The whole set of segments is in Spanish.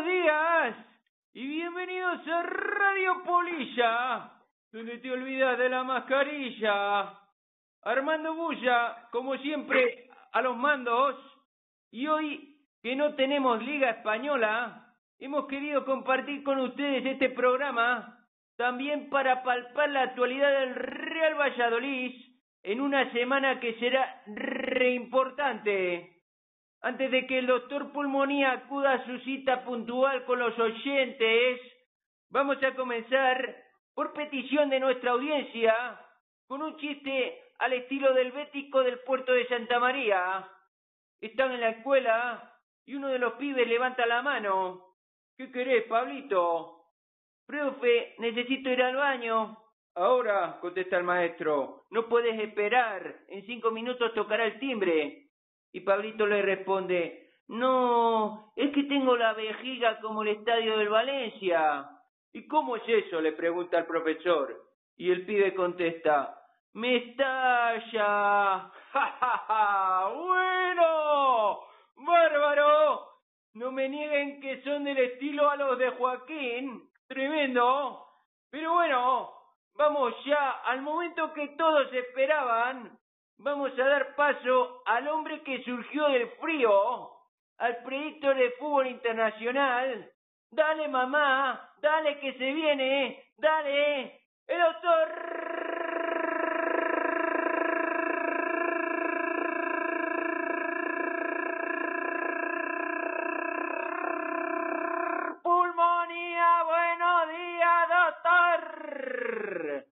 buenos días y bienvenidos a Radio Polilla, donde te olvidas de la mascarilla. Armando Bulla, como siempre, a los mandos. Y hoy, que no tenemos Liga Española, hemos querido compartir con ustedes este programa también para palpar la actualidad del Real Valladolid en una semana que será re importante. Antes de que el doctor Pulmonía acuda a su cita puntual con los oyentes, vamos a comenzar por petición de nuestra audiencia con un chiste al estilo del bético del puerto de Santa María. Están en la escuela y uno de los pibes levanta la mano. ¿Qué querés, Pablito? Profe, necesito ir al baño. Ahora, contesta el maestro, no puedes esperar. En cinco minutos tocará el timbre. Y Pablito le responde, no, es que tengo la vejiga como el estadio del Valencia. ¿Y cómo es eso? le pregunta el profesor. Y el pibe contesta, me estalla. ¡Ja, ja, ja! Bueno, bárbaro. No me nieguen que son del estilo a los de Joaquín. Tremendo. Pero bueno, vamos ya al momento que todos esperaban vamos a dar paso al hombre que surgió del frío, al proyecto de fútbol internacional. Dale mamá, dale que se viene, dale, el doctor Pulmonía, buenos días, doctor.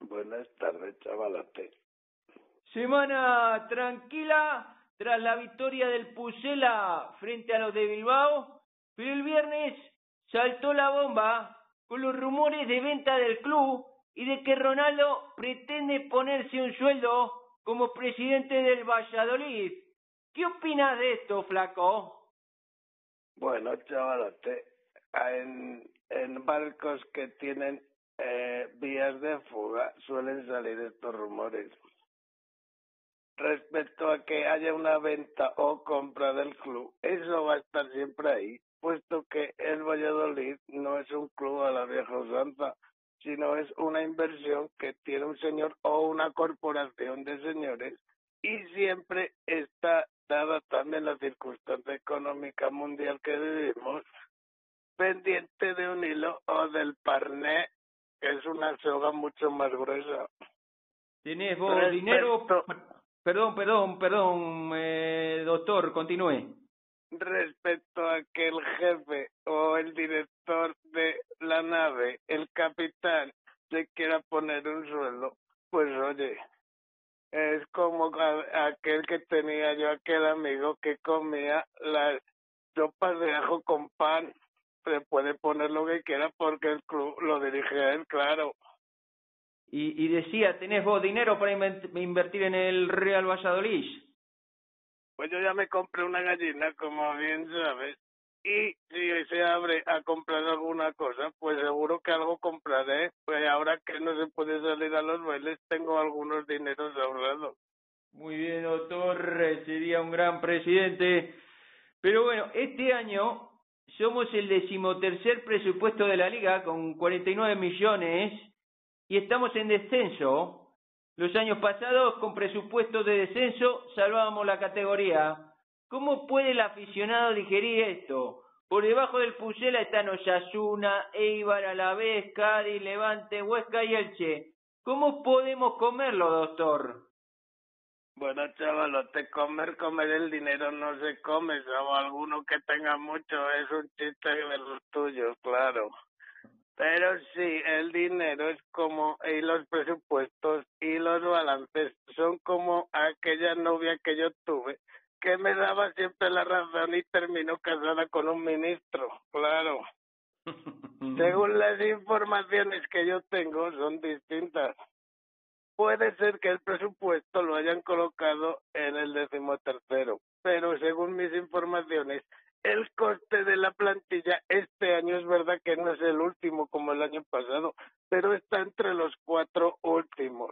Buenas tardes, chavalate. Semana tranquila tras la victoria del Pucela frente a los de Bilbao, pero el viernes saltó la bomba con los rumores de venta del club y de que Ronaldo pretende ponerse un sueldo como presidente del Valladolid. ¿Qué opinas de esto, flaco? Bueno, chavalote, en, en barcos que tienen eh, vías de fuga suelen salir estos rumores respecto a que haya una venta o compra del club, eso va a estar siempre ahí, puesto que el Valladolid no es un club a la vieja usanza, sino es una inversión que tiene un señor o una corporación de señores y siempre está dada también la circunstancia económica mundial que vivimos, pendiente de un hilo o del parné, que es una soga mucho más gruesa. ¿Tenés vos dinero? Perdón, perdón, perdón, eh, doctor, continúe. Respecto a que el jefe o el director de la nave, el capitán, se quiera poner un sueldo, pues oye, es como aquel que tenía yo, aquel amigo que comía las sopas de ajo con pan. Se puede poner lo que quiera porque el club lo dirige él, claro y, y decía, ¿tenés vos dinero para invertir en el Real Valladolid? Pues yo ya me compré una gallina, como bien sabes, y si se abre a comprar alguna cosa, pues seguro que algo compraré. Pues ahora que no se puede salir a los bailes, tengo algunos dineros ahorrados. Muy bien, doctor, sería un gran presidente. Pero bueno, este año somos el decimotercer presupuesto de la liga con 49 millones y estamos en descenso. Los años pasados, con presupuestos de descenso, salvábamos la categoría. ¿Cómo puede el aficionado digerir esto? Por debajo del Pucela están Osasuna, Eibar, Alavés, Cádiz, Levante, Huesca y Elche. ¿Cómo podemos comerlo, doctor? Bueno, chaval, te comer, comer el dinero no se come, o alguno que tenga mucho es un chiste de los tuyos, claro. Pero sí, el dinero es como, y los presupuestos y los balances son como aquella novia que yo tuve, que me daba siempre la razón y terminó casada con un ministro, claro. Según las informaciones que yo tengo, son distintas. Puede ser que el presupuesto lo hayan colocado en el decimotercero, pero según mis informaciones, el coste de la plantilla este año es verdad que no es el último como el año pasado, pero está entre los cuatro últimos.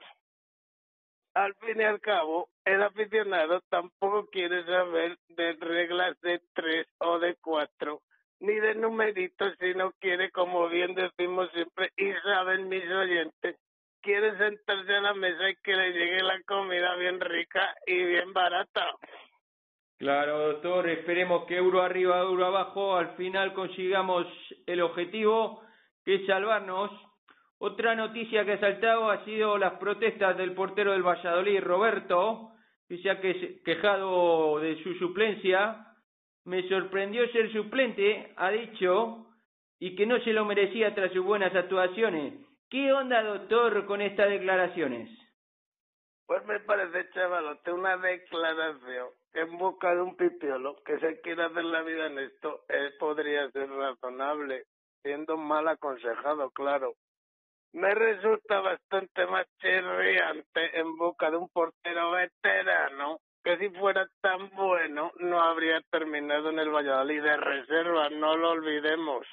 Al fin y al cabo, el aficionado tampoco quiere saber de reglas de tres o de cuatro, ni de números numerito si no quiere, como bien decimos siempre, y saben mis oyentes, quiere sentarse a la mesa y que le llegue la comida bien rica y bien barata. Claro, doctor, esperemos que euro arriba, euro abajo, al final consigamos el objetivo, que es salvarnos. Otra noticia que ha saltado ha sido las protestas del portero del Valladolid, Roberto, que se ha quejado de su suplencia. Me sorprendió ser suplente, ha dicho, y que no se lo merecía tras sus buenas actuaciones. ¿Qué onda, doctor, con estas declaraciones? Pues me parece, chavalote, una declaración en busca de un pipiolo que se quiera hacer la vida en esto eh, podría ser razonable, siendo mal aconsejado, claro. Me resulta bastante más chirriante en busca de un portero veterano que si fuera tan bueno no habría terminado en el Valladolid de reserva, no lo olvidemos.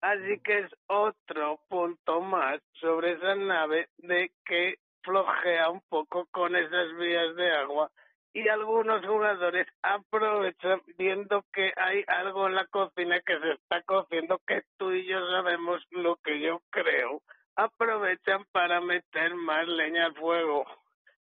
Así que es otro punto más sobre esa nave de que flojea un poco con esas vías de agua y algunos jugadores aprovechan viendo que hay algo en la cocina que se está cociendo que tú y yo sabemos lo que yo creo aprovechan para meter más leña al fuego.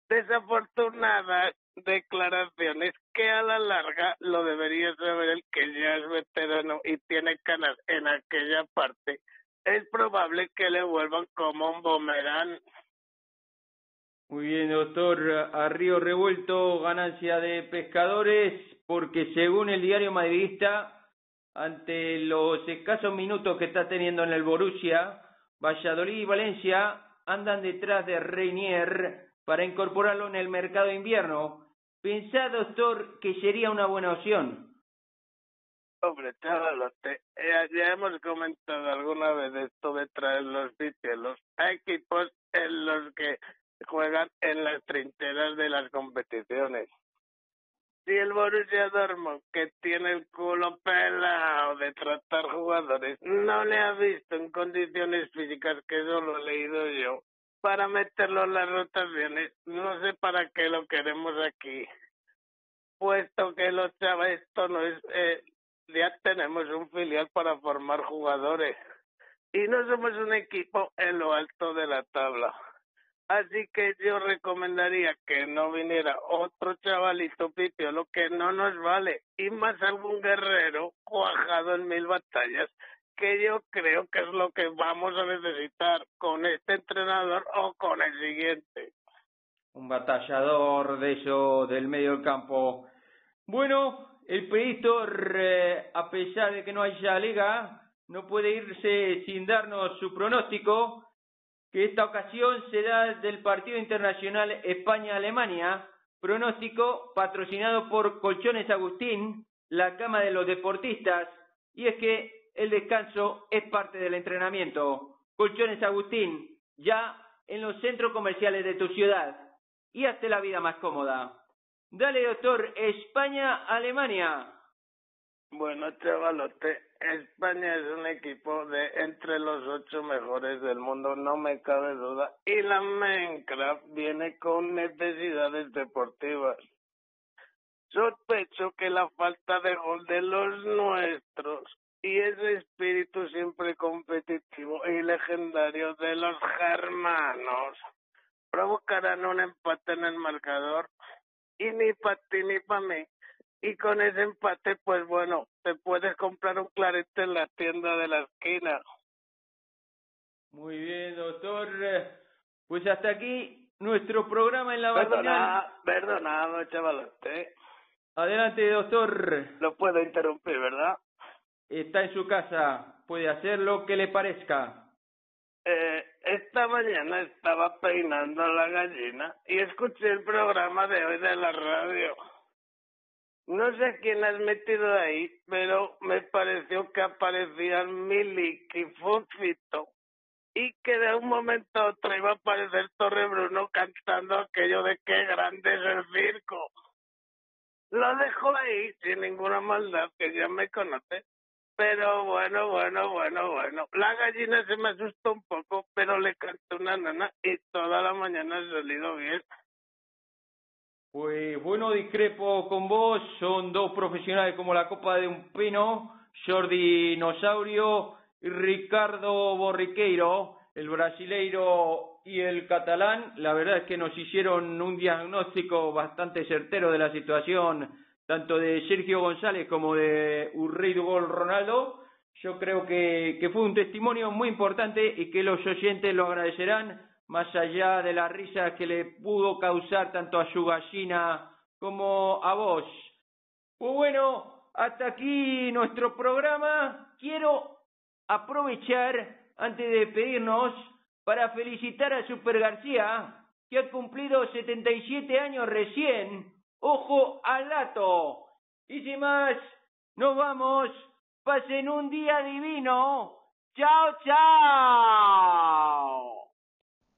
Desafortunadas declaraciones que a la larga lo debería saber el que ya es veterano y tiene canas en aquella parte. Es probable que le vuelvan como un boomerang muy bien, doctor. A Revuelto, ganancia de pescadores, porque según el diario madridista, ante los escasos minutos que está teniendo en el Borussia, Valladolid y Valencia andan detrás de Reinier para incorporarlo en el mercado de invierno. ¿Pensá, doctor, que sería una buena opción? Hombre, chavalote, eh, ya hemos comentado alguna vez esto de traer los los equipos en los que juegan en las trincheras de las competiciones. Si el Borussia Dortmund, que tiene el culo pelado de tratar jugadores, no le ha visto en condiciones físicas, que eso lo he leído yo, para meterlo en las rotaciones, no sé para qué lo queremos aquí. Puesto que los chavales, esto no es, eh, ya tenemos un filial para formar jugadores. Y no somos un equipo en lo alto de la tabla. Así que yo recomendaría que no viniera otro chavalito lo que no nos vale, y más algún guerrero cuajado en mil batallas, que yo creo que es lo que vamos a necesitar con este entrenador o con el siguiente. Un batallador de eso, del medio del campo. Bueno, el Pedito, a pesar de que no haya liga, no puede irse sin darnos su pronóstico que esta ocasión será del partido internacional España-Alemania, pronóstico patrocinado por Colchones Agustín, la cama de los deportistas, y es que el descanso es parte del entrenamiento. Colchones Agustín, ya en los centros comerciales de tu ciudad, y hazte la vida más cómoda. Dale, doctor, España-Alemania. Bueno, chavalote, España es un equipo de entre los ocho mejores del mundo, no me cabe duda. Y la Minecraft viene con necesidades deportivas. Sospecho que la falta de gol de los nuestros y ese espíritu siempre competitivo y legendario de los germanos provocarán un empate en el marcador y ni para ti ni para mí y con ese empate, pues bueno, te puedes comprar un clarete en la tienda de la esquina. Muy bien, doctor. Pues hasta aquí nuestro programa en la mañana. Perdonado, chavalote. Adelante, doctor. Lo puedo interrumpir, ¿verdad? Está en su casa. Puede hacer lo que le parezca. Eh, esta mañana estaba peinando la gallina y escuché el programa de hoy de la radio. No sé quién has metido ahí, pero me pareció que aparecían Milik y Fofito y que de un momento a otro iba a aparecer Torre Bruno cantando aquello de qué grande es el circo. Lo dejo ahí sin ninguna maldad, que ya me conoce. Pero bueno, bueno, bueno, bueno. La gallina se me asustó un poco, pero le canté una nana y toda la mañana ha salido bien. Pues bueno, discrepo con vos, son dos profesionales como la copa de un pino, Jordi Nosaurio y Ricardo Borriqueiro, el brasileiro y el catalán. La verdad es que nos hicieron un diagnóstico bastante certero de la situación, tanto de Sergio González como de Gol Ronaldo. Yo creo que fue un testimonio muy importante y que los oyentes lo agradecerán, más allá de la risa que le pudo causar tanto a su gallina como a vos. Pues bueno, hasta aquí nuestro programa. Quiero aprovechar, antes de despedirnos, para felicitar a Super García, que ha cumplido 77 años recién. Ojo al dato. Y sin más, nos vamos. Pasen un día divino. Chao, chao.